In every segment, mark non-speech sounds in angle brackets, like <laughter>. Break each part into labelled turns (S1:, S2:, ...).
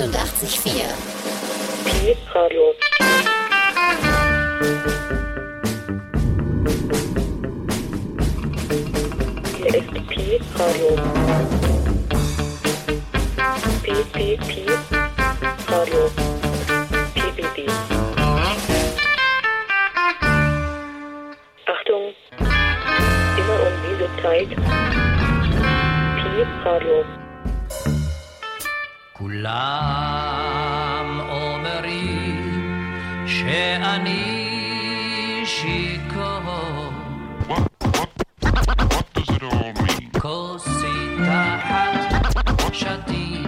S1: 88,4.
S2: Pi Radio. Hier ist Pi Radio. Pi, Pi, Pi. Achtung. Immer um diese Zeit. Pi Radio.
S3: כולם אומרים שאני שיכור
S4: What does it all mean?
S3: כוסית אחת שתיתי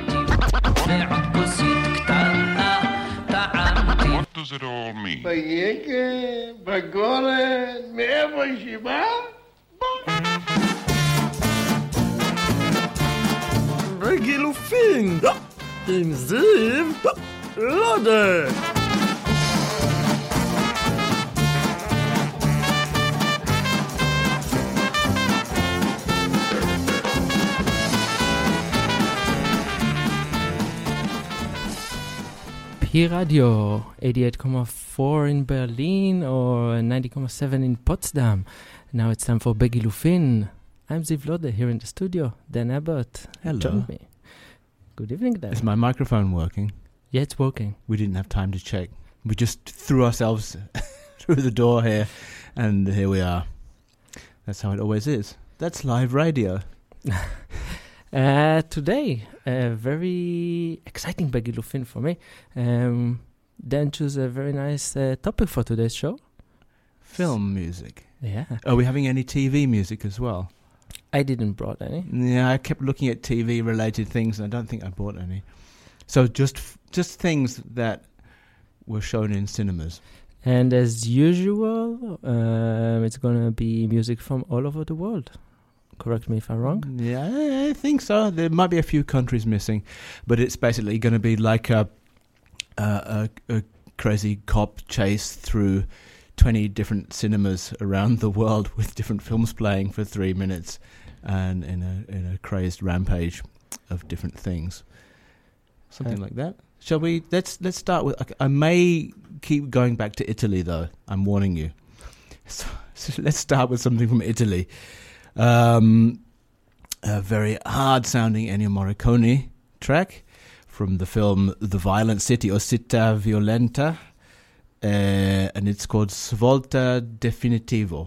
S3: ועוד כוסית קטנה טעמתי
S4: What does it all mean?
S5: ביקה, בגולן, מאיפה שהיא באה? בגילופין, im Sim
S6: Lode. P-Radio, 88,4 in Berlin or 90,7 in Potsdam. Now it's time for Beggy Begilufin. I'm Ziv Lode here in the studio. Dan Abbott.
S7: Hello.
S6: Join me. Good evening, Dan.
S7: Is my microphone working?
S6: yeah, it's working.
S7: We didn't have time to check. We just threw ourselves <laughs> through the door here, and here we are. That's how it always is. That's live radio. <laughs>
S6: Uh, today, a very exciting Begilufin for me. Um, Dan chose a very nice uh, topic for today's show.
S7: Film music.
S6: Yeah,
S7: Are we having any TV music as well?
S6: I didn't brought any.
S7: Yeah, I kept looking at TV related things, and I don't think I bought any. So just just things that were shown in cinemas.
S6: And as usual, um, it's gonna be music from all over the world. Correct me if I'm wrong.
S7: Yeah, I- think so. There might be a few countries missing, but it's basically going to be like a, a, a, a crazy cop chase through 20 different cinemas around the world <laughs> with different films playing for three minutes and in a, in a crazed rampage of different things. Something
S6: Uh,
S7: like that. Shall we? Let's let's start with. I may keep going back to Italy though. I'm warning you. So, <laughs> so let's start with something from Italy. Um, a very hard sounding Ennio Morricone track from the film The Violent City or Città Violenta, uh, and it's called Svolta
S1: Definitiva.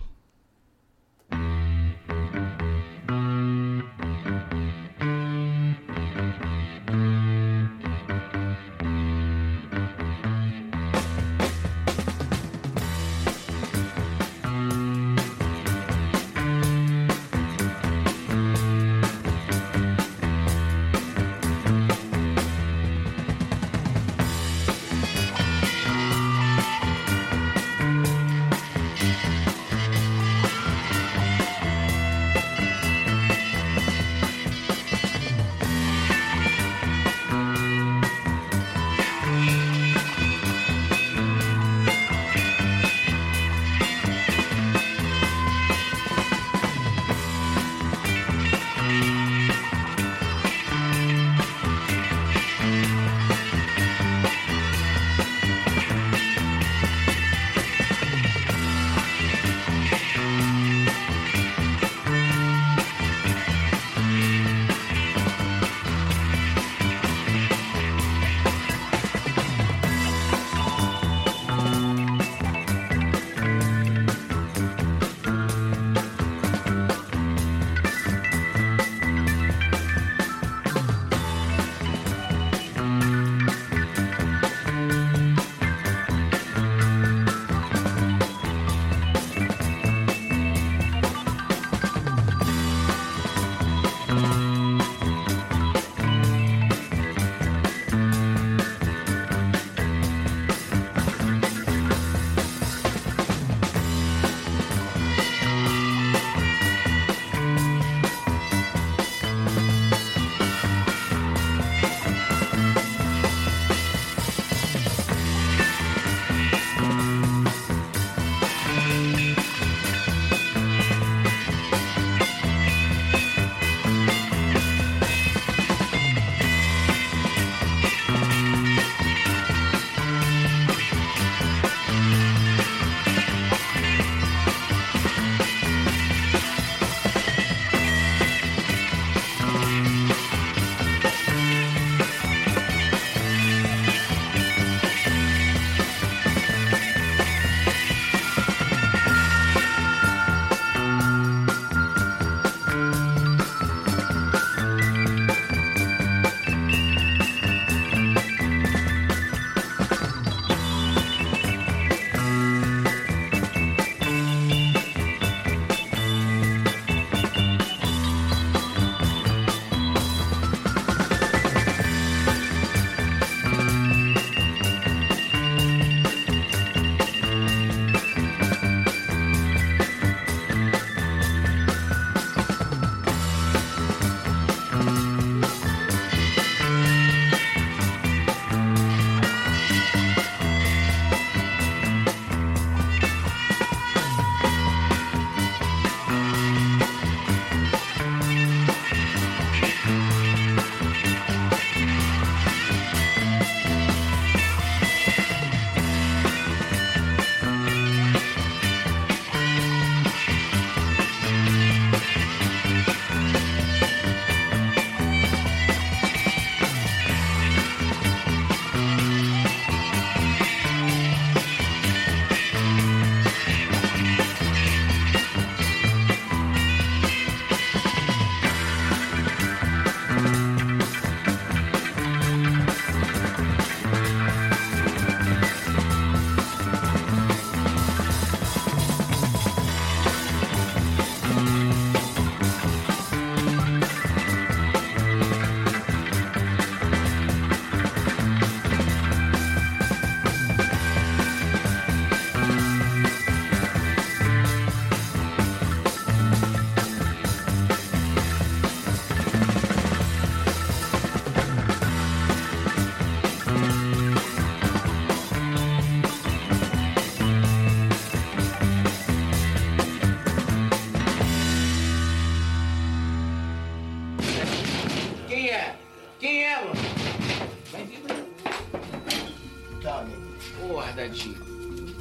S1: Porra, Dadinho.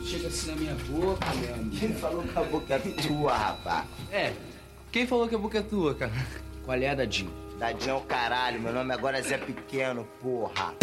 S1: Chega assim na minha boca, meu amigo.
S8: Quem falou que a boca é tua, rapaz?
S1: É. Quem falou que a boca é tua, cara? Qual é, Dadinho?
S8: Dadinho é o caralho, meu nome agora é Zé Pequeno, porra.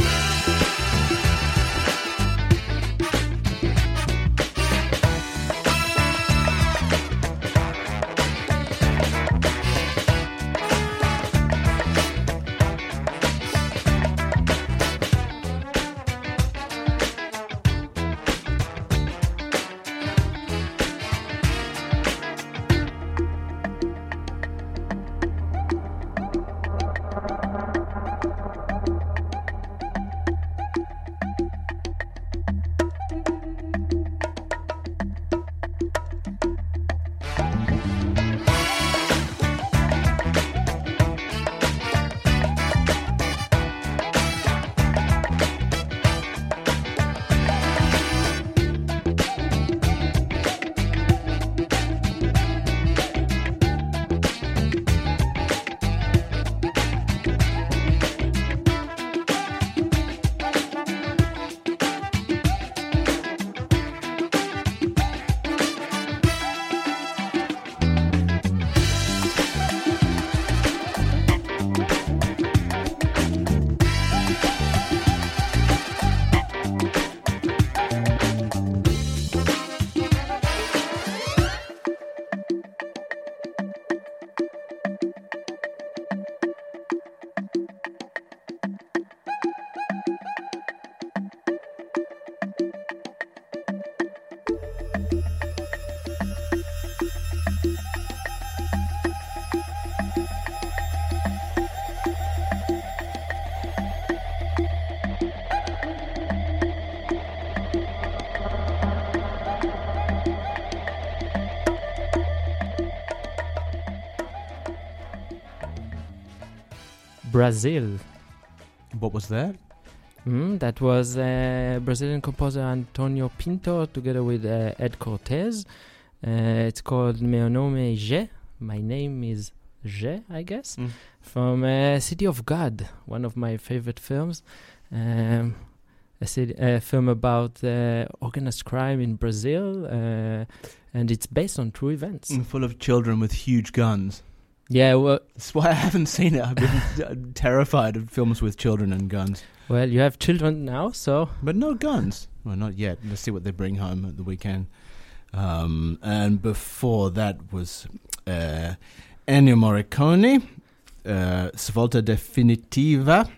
S6: Brazil.
S7: What was that?
S6: Mm, that was uh, Brazilian composer Antonio Pinto together with uh, Ed Côrtes. Uh, it's called Meu nome é Gé. My name is Je, I guess.
S7: Mm.
S6: From uh, City of God, one of my favorite films. Um, a, city, a film about uh, organized crime in Brazil, uh, and it's based on true events.
S7: Full of children with huge guns.
S6: Yeah, well,
S7: That's why I haven't seen it. I've been <laughs> terrified of films with children and guns.
S6: well, you have children now, so
S7: But no guns. Well, not yet. Let's see what they bring home at the weekend. Um, and before that was uh, Ennio Morricone, uh, Svolta Definitiva,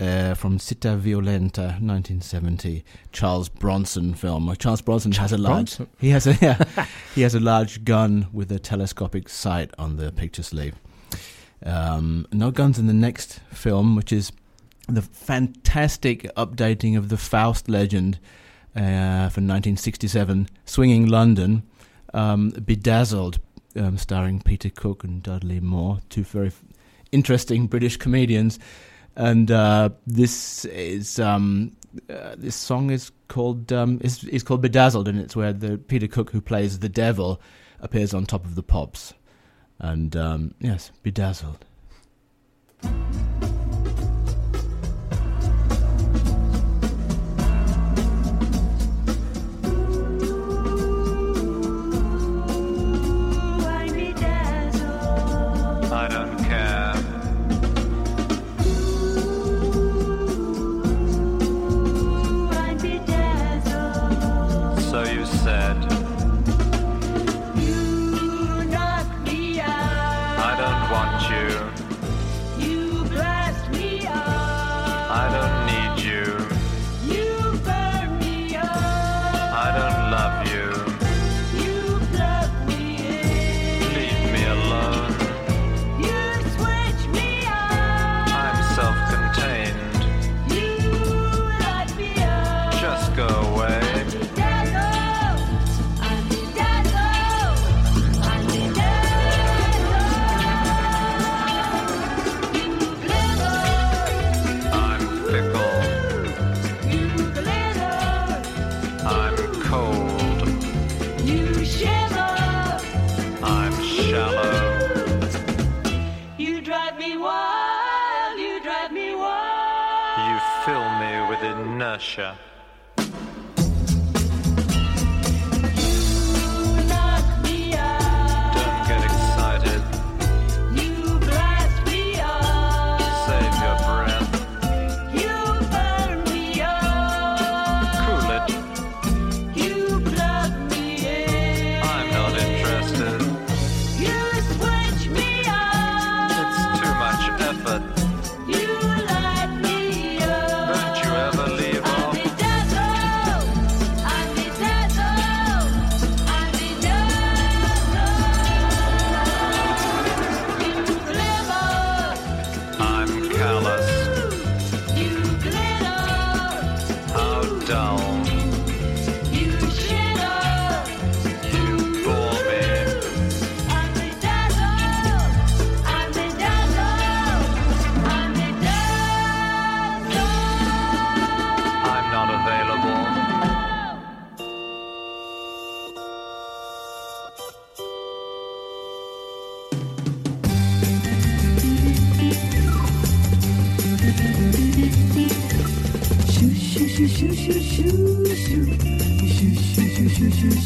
S7: uh, from Città Violenta, 1970, Charles Bronson film. Charles Bronson has a large.
S6: Bronson?
S7: He has a yeah, <laughs> he has a large gun with a telescopic sight on the picture sleeve. Um, no guns in the next film, which is the fantastic updating of the Faust legend uh, from 1967, Swinging London, um, Bedazzled, um, starring Peter Cook and Dudley Moore, two very f- interesting British comedians. And uh, this is um, uh, this song is called um, is, is called Bedazzled, and it's where the Peter Cook who plays the devil appears on top of the pops. And um, yes, Bedazzled.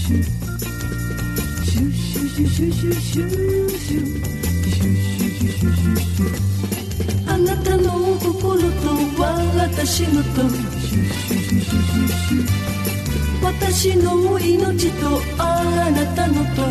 S9: あなたの心と私のと私の命とあなたのと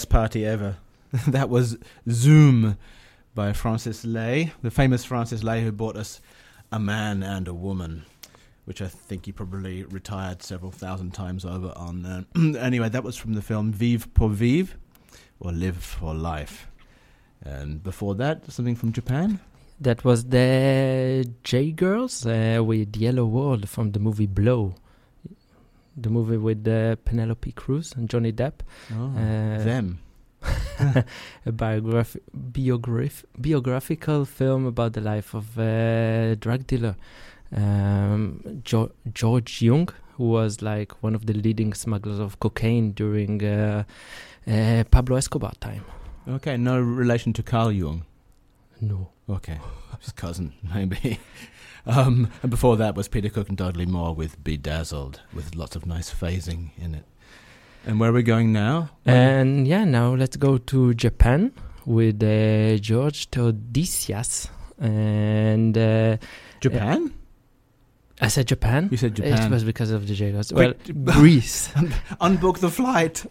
S7: best party ever. <laughs> that was Zoom by Francis Lai, the famous Francis Lai who brought us A Man and a Woman, which I think he probably retired several thousand times over on. <clears throat> Anyway, that was from the film Vivre pour Vivre, or Live for Life. And before that, something from Japan?
S6: That was the J Girls uh, with Yellow World from the movie Blow. The movie with uh, Penelope Cruz and Johnny Depp.
S7: Oh,
S6: Uh,
S7: them. <laughs>
S6: a biograph- biograph- biographical film about the life of a drug dealer, um, jo- George Jung, who was like one of the leading smugglers of cocaine during uh, uh, Pablo Escobar time.
S7: Okay, no relation to Carl Jung.
S6: No.
S7: Okay, his cousin, maybe. <laughs> Um, and before that was Peter Cook and Dudley Moore with Bedazzled, with lots of nice phasing in it. And where are we going now?
S6: And yeah, now let's go to Japan with uh, George Theodosias. And uh,
S7: Japan?
S6: I said Japan.
S7: You said Japan.
S6: It was because of the Jagos. Well, <laughs> Greece. <laughs>
S7: Unbook the flight.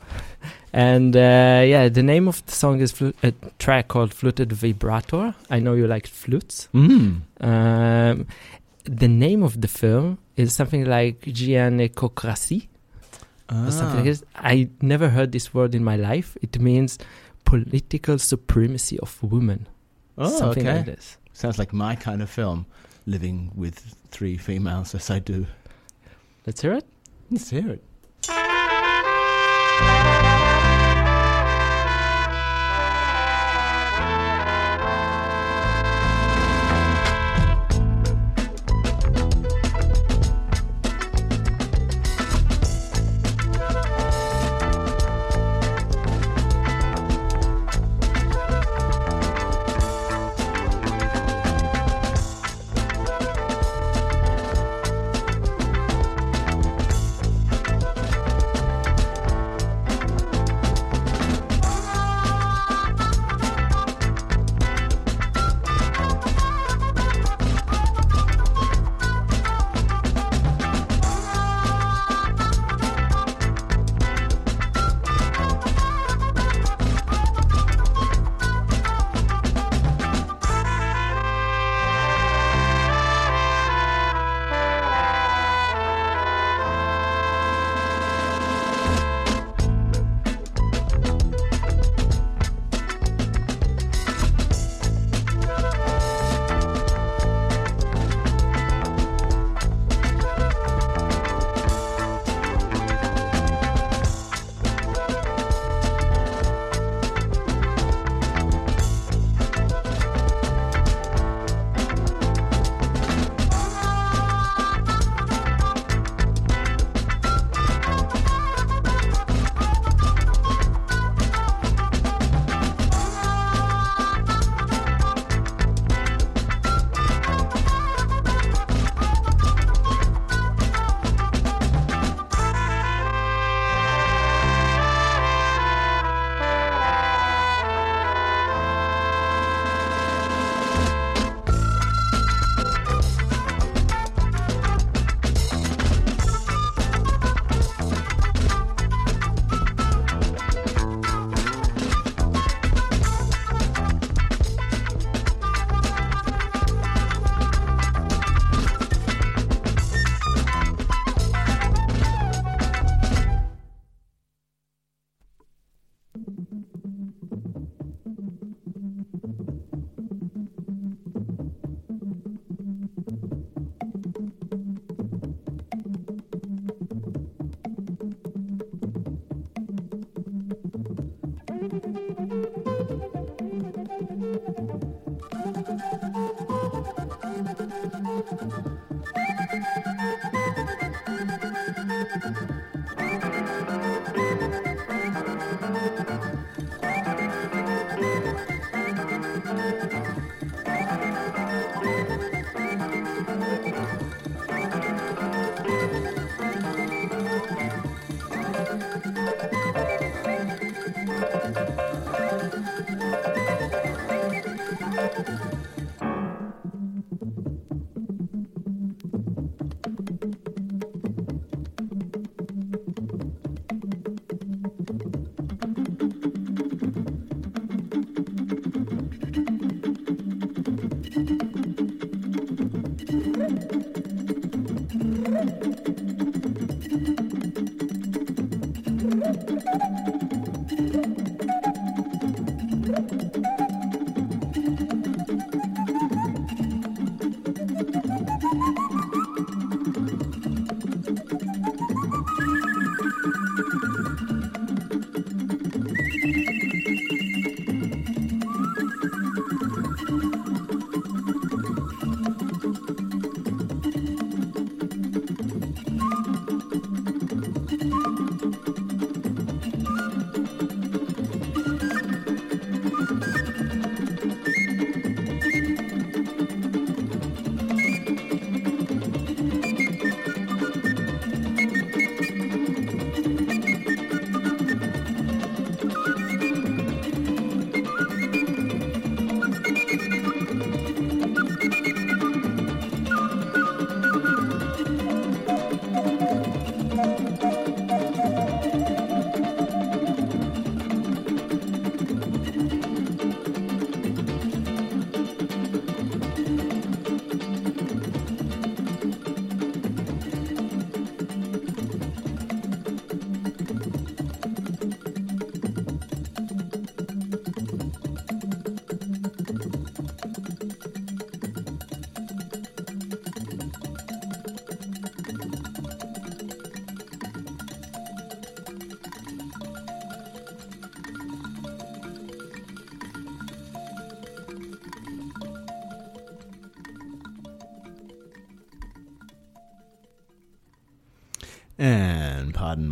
S6: And uh, yeah, the name of the song is flu- a track called Fluted Vibrator. I know you like flutes.
S7: Mm.
S6: Um, the name of the film is something like Gianecocracy or something like
S7: Ah.
S6: this. I never heard this word in my life. It means political supremacy of women.
S7: Oh,
S6: something
S7: okay.
S6: like this.
S7: Sounds like my kind of film, living with three females as I do.
S6: Let's hear it.
S7: Let's hear it.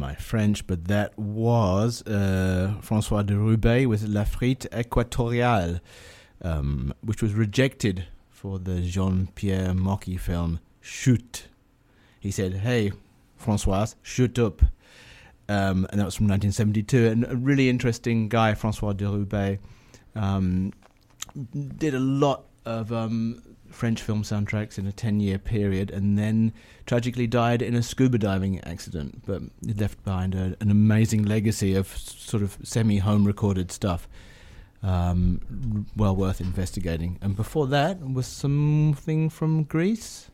S7: My French, but that was uh, Francois de Roubaix with La Frite Équatoriale, um, which was rejected for the Jean Pierre Mocky film Shoot. He said, Hey, Francois, shoot up. Um, and that was from 1972. And a really interesting guy, Francois de Roubaix, um, did a lot of um, French film soundtracks in a 10 year period and then tragically died in a scuba diving accident. But left behind a, an amazing legacy of sort of semi home recorded stuff. Um, well worth investigating. And before that was something from Greece.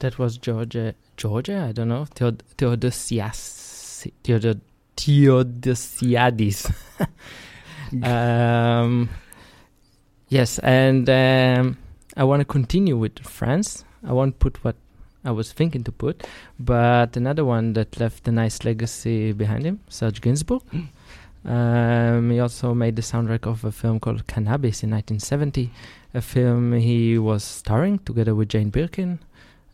S6: That was Georgia. Georgia? I don't know. Theod- Theodosias. Theodor- Theodosiadis. <laughs> um, yes, and um, I want to continue with France. I won't put what I was thinking to put, but another one that left a nice legacy behind him, Serge Gainsbourg. Um, he also made the soundtrack of a film called Cannabis in 1970, a film he was starring together with Jane Birkin.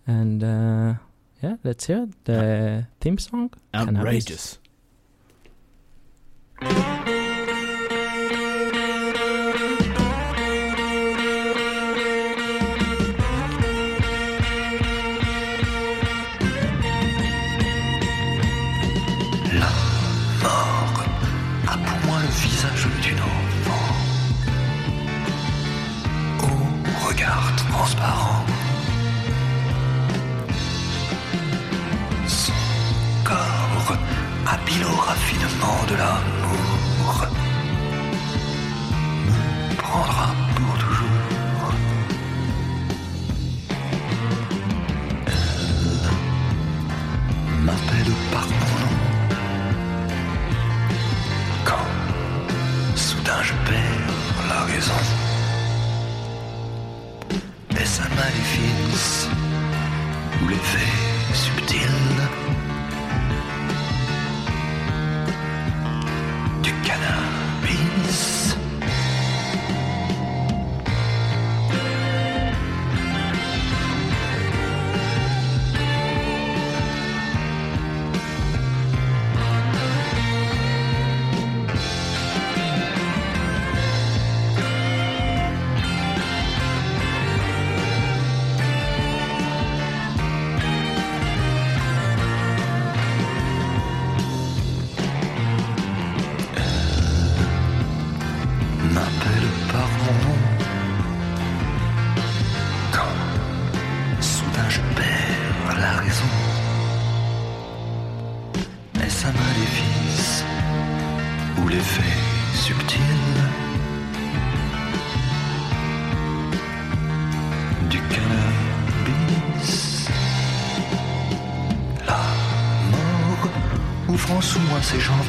S6: And uh, yeah, let's hear the theme song. Cannabis.
S7: Outrageous.
S10: La de l'amour. Me prendra pour toujours. Elle m'appelle par mon nom. Quand soudain je perds la raison. Est-ce un maléfice ou l'effet subtil?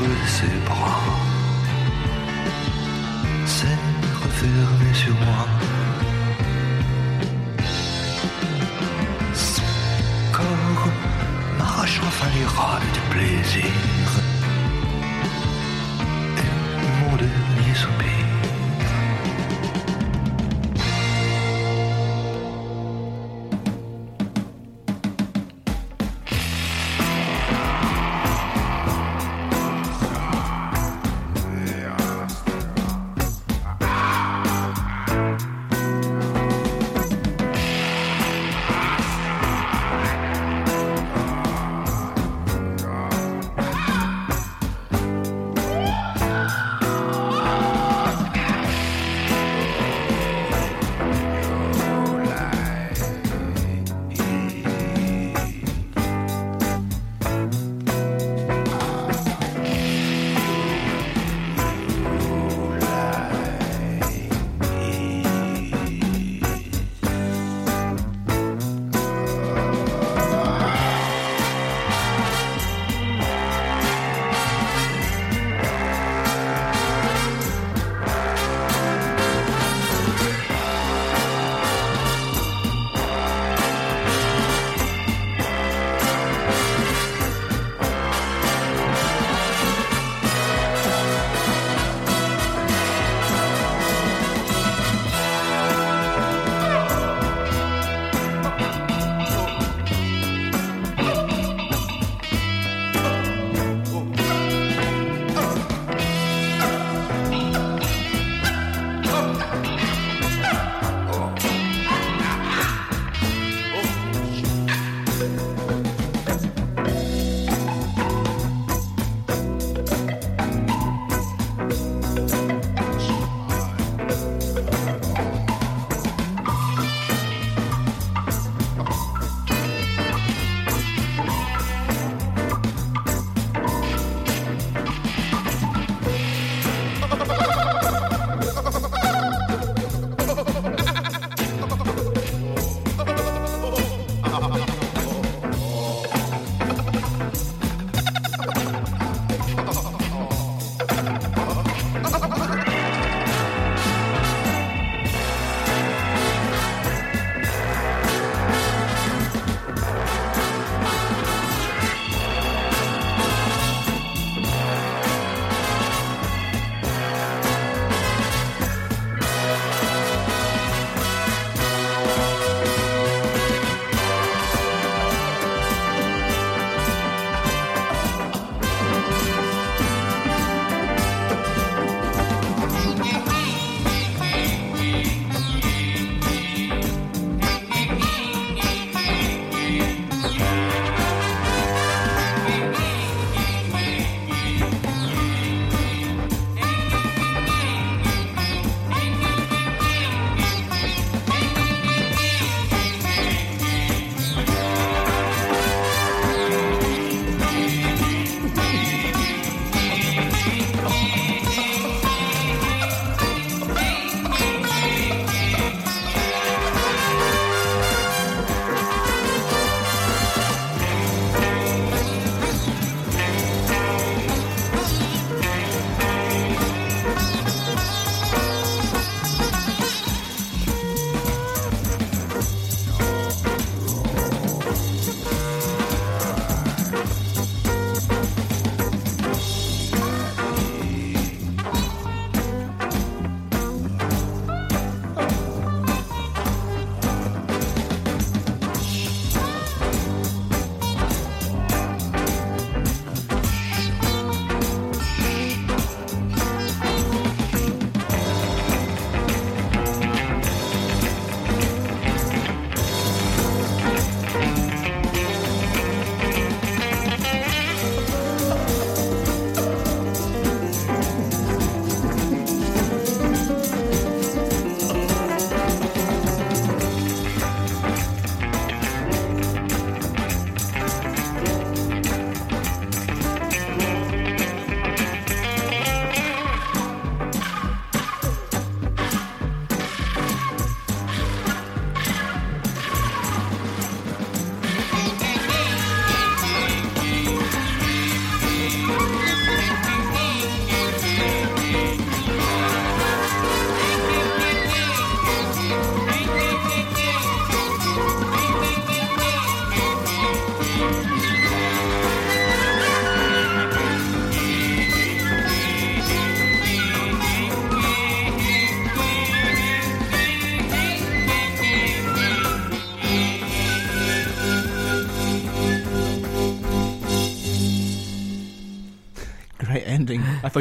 S10: de ses bras.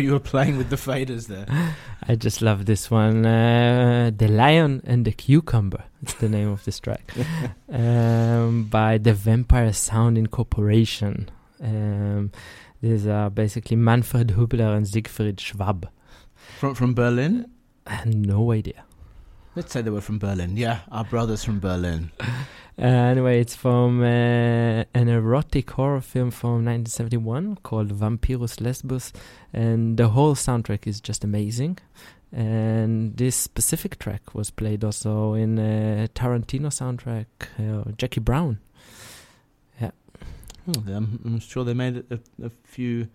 S11: Thought you were playing with the faders there. <laughs>
S6: I just love this one. Uh, the Lion and the Cucumber. It's the name of this <laughs> track. um, by the Vampire Sound Incorporation. Um, these are basically Manfred Hubler and Siegfried Schwab.
S11: From from Berlin.
S6: I had no idea.
S11: Let's say they were from Berlin. Yeah, our brothers from Berlin. <laughs>
S6: Uh, anyway, it's from uh, an erotic horror film from 1971 called Vampyros Lesbos, and the whole soundtrack is just amazing. And this specific track was played also in a Tarantino soundtrack, uh, Jackie Brown. Yeah.
S11: Oh, I'm, I'm sure they made a, a few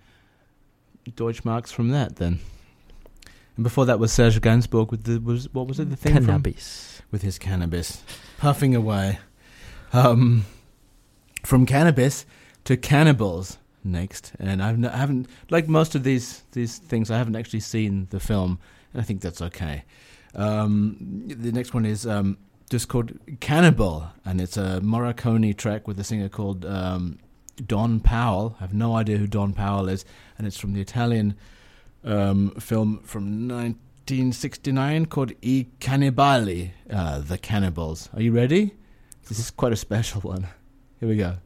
S11: Deutschmarks from that then. And before that was Serge Gainsbourg with the was what was it the thing from-
S6: Cannabis.
S11: with his cannabis, puffing away. Um, from cannabis to cannibals next, and I've n- I haven't like most of these these things. I haven't actually seen the film, and I think that's okay. Um, the next one is um, just called Cannibal, and it's a Morricone track with a singer called um, Don Powell. I have no idea who Don Powell is, and it's from the Italian um, film from 1969 called I Cannibali, uh, The Cannibals. Are you ready? This is quite a special one. Here we go.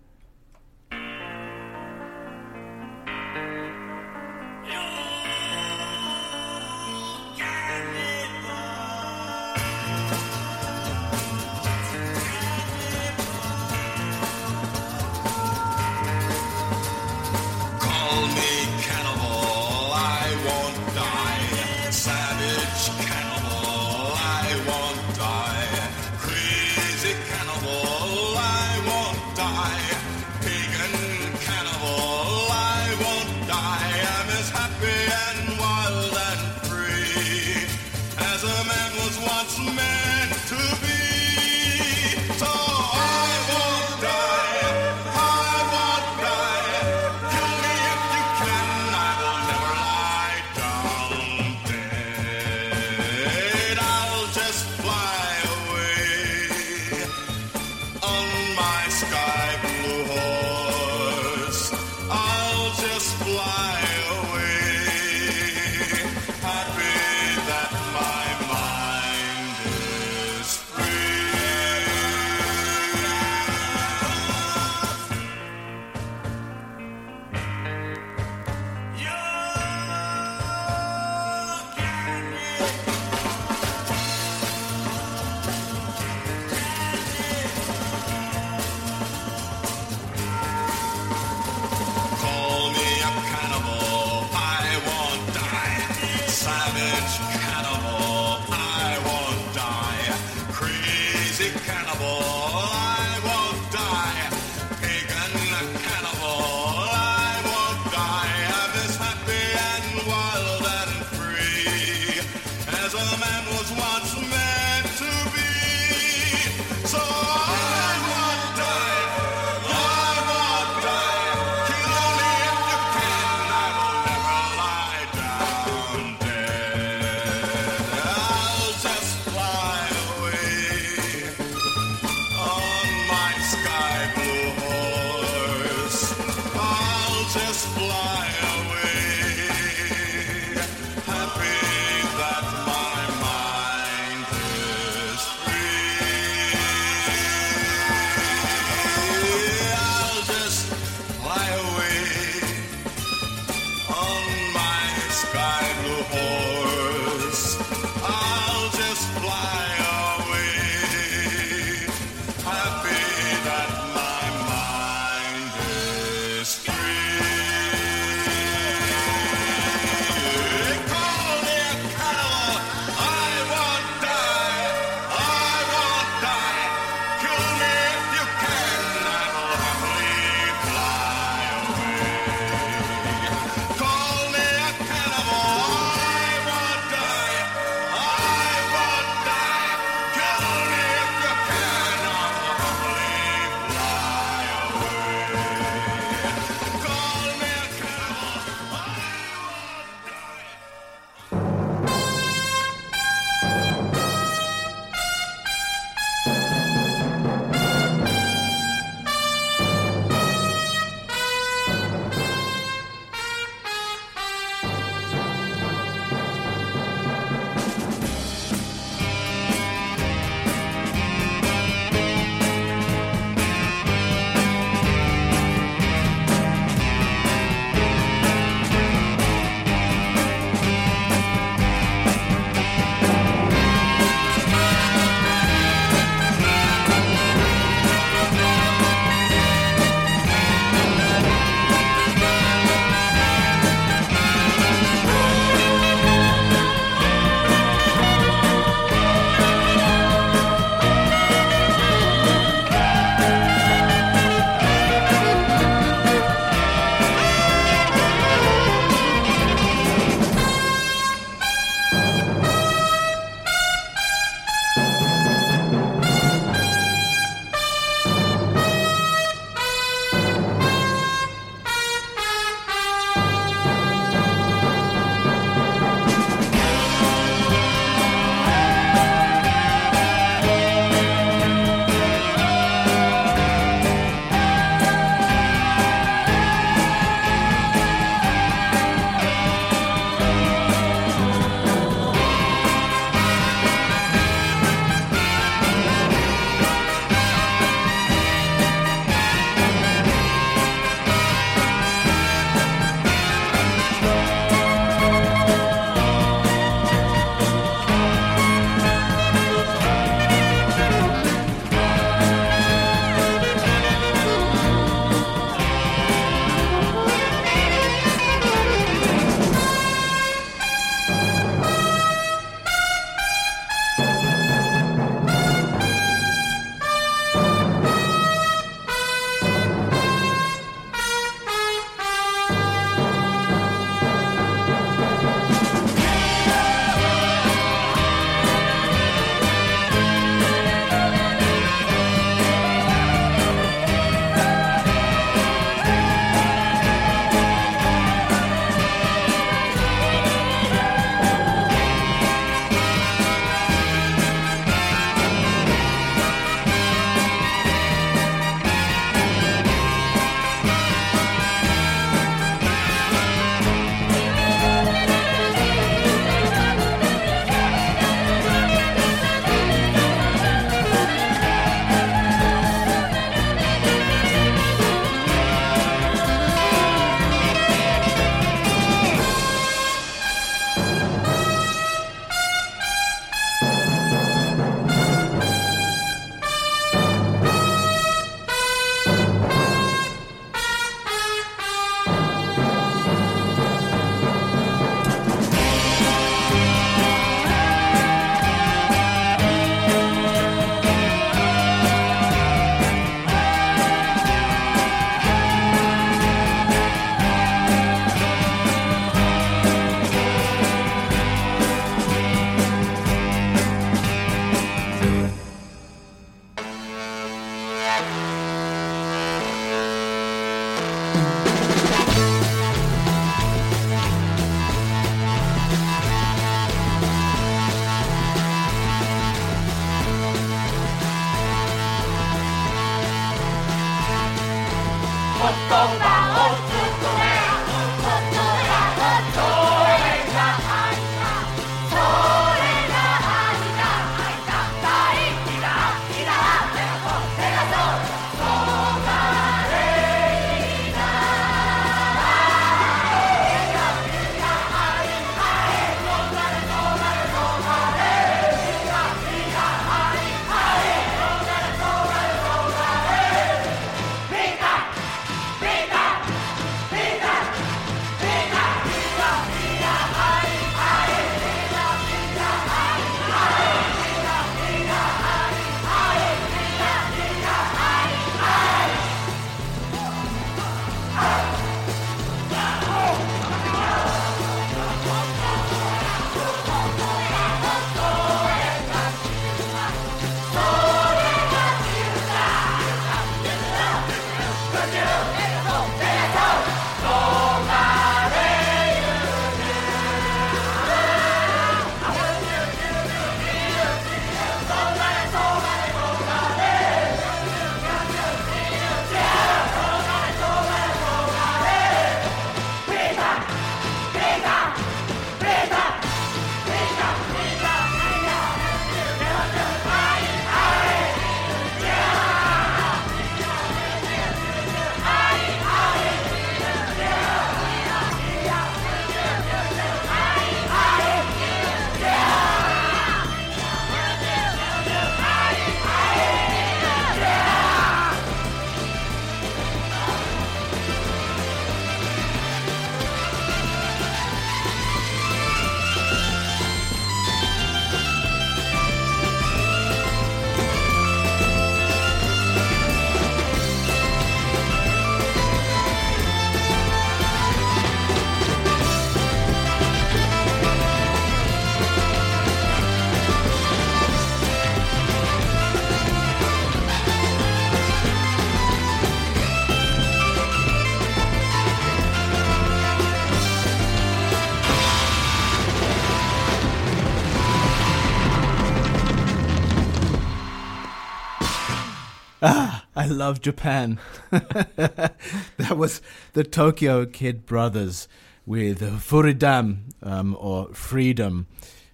S7: Ah, I love Japan. <laughs> that was the Tokyo Kid Brothers with Furidam, um, or Freedom,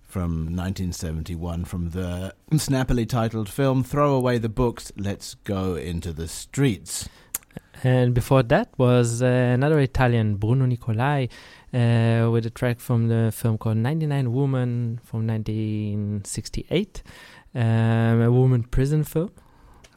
S7: from 1971, from the snappily titled film Throw Away the Books, Let's Go Into the Streets.
S6: And before that was uh, another Italian, Bruno Nicolai, uh, with a track from the film called 99 Woman from 1968, um, a woman prison film.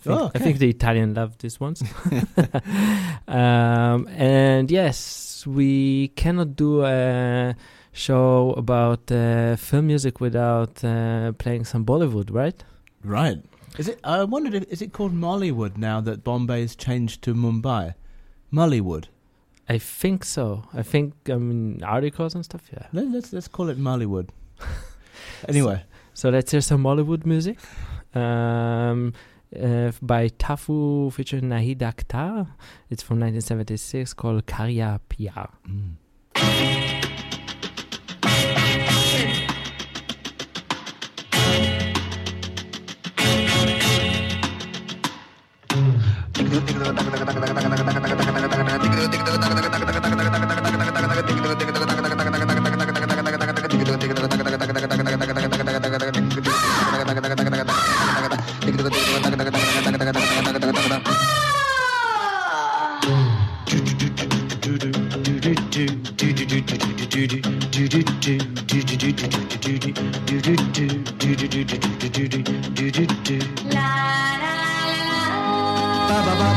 S6: I think,
S7: Oh,
S6: I think the Italian love these ones. <laughs> um, and yes, we cannot do a show about uh, film music without uh, playing some Bollywood, right?
S7: Right. Is it? I wondered if is it called Mollywood now that Bombay's changed to Mumbai? Mollywood.
S6: I think so. I think I mean articles and stuff. Yeah.
S7: Let, let's let's call it Mollywood. <laughs> anyway,
S6: So let's hear some Mollywood music um, uh, by Tafu featuring Nahid Akhtar. It's from 1976 called Karya Piyar.
S12: Baba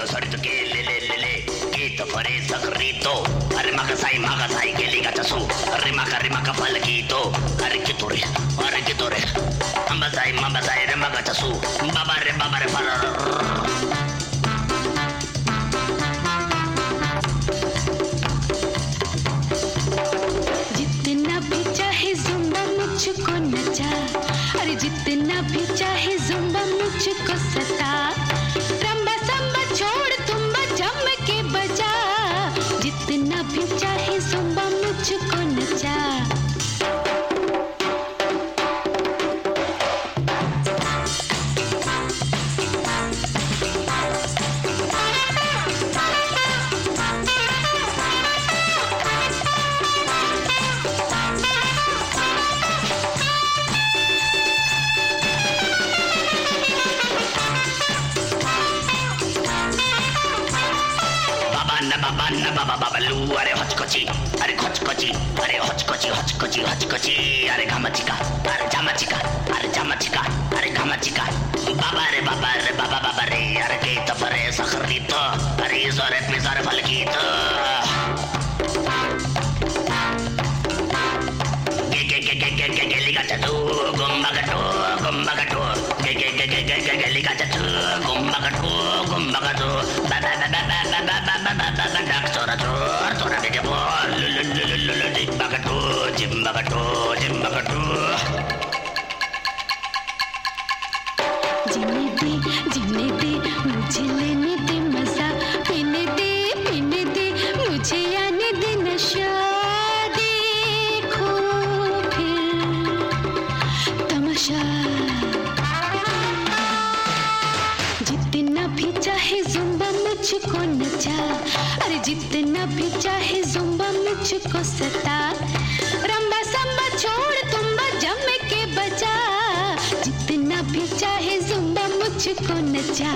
S12: तो सड़त के
S13: लेले लेले के तो फरे सकरी तो अरे मक साई मक साई के लीगा चसु अरे मक अरे मक फल की तो। अरे की तोरे अरे की तोरे हम साई मम साई रे मक चसु। बाबा रे बाबा
S14: रे फल
S13: जितना भी चाहे जुम्बा मुझको नचा। अरे जितना भी चाहे जुम्बा मुझको सता।
S14: हचकची हचकची अरे घामाचिका अरे जामाचिका अरे जामाचिका अरे घामाचिका बाबा रे बाबा रे बाबा बाबा रे अरे गीत बरे सखरीत अरे जोरेत मी जोरे फलकीत गे गे गे गे गे गे गे लिगा चतू गुम्बा गटू गुम्बा गटू गे गे गे गे गे गे लिगा चतू गुम्बा गटू गुम्बा गटू
S13: मुझको नचा। अरे जितना भी चाहे जुम्बा मुझको सता रंबा संबा छोड़ तुम्बा जम के बजा जितना भी चाहे जुम्बा मुझको नचा।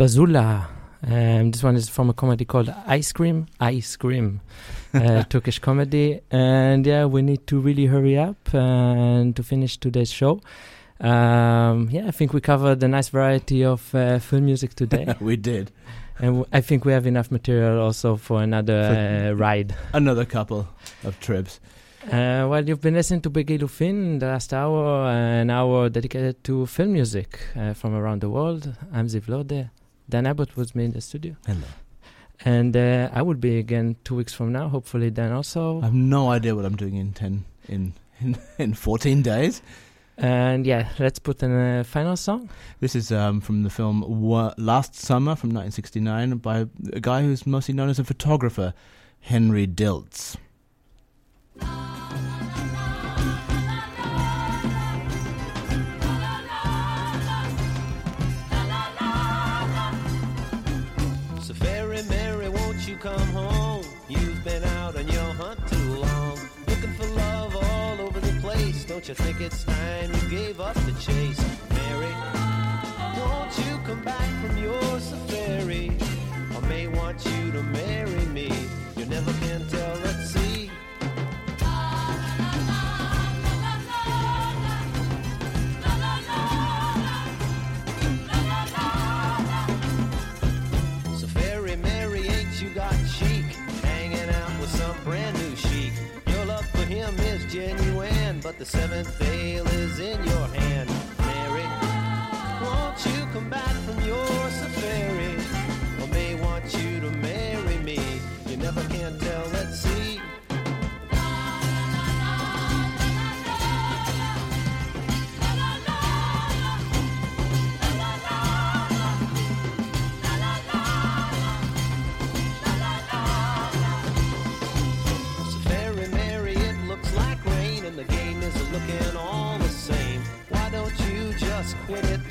S6: Babazula. Um, this one is from a comedy called Ice Cream, Ice Cream, uh, <laughs> Turkish comedy. And yeah, we need to really hurry up and to finish today's show. Um, yeah, I think we covered a nice variety of uh, film music today. <laughs>
S7: we did.
S6: And w- I think we have enough material also for another uh, ride.
S7: Another couple of trips.
S6: Uh, well, you've been listening to Begilufin the last hour, an hour dedicated to film music uh, from around the world. I'm Ziv Lode. Dan Abbott was me in the studio.
S7: Hello.
S6: And uh, I will be again two weeks from now. Hopefully, Dan also.
S7: I have no idea what I'm doing in ten in in, <laughs> in fourteen days.
S6: And yeah, let's put in a final song.
S7: This is um, from the film Wa- Last Summer from 1969 by a guy who's mostly known as a photographer, Henry Diltz.
S15: Come home? You've been out on your hunt too long, looking for love all over the place. Don't you think it's time you gave up the chase, Mary? Won't you come back from your safari? I may want you to marry me. You never can tell. Let's see. Brand new chic. Your love for him is genuine, but the seventh veil is in your hand, Mary. Won't you come back from your safari? I may want you to marry me. You never can tell. Let's see. with it.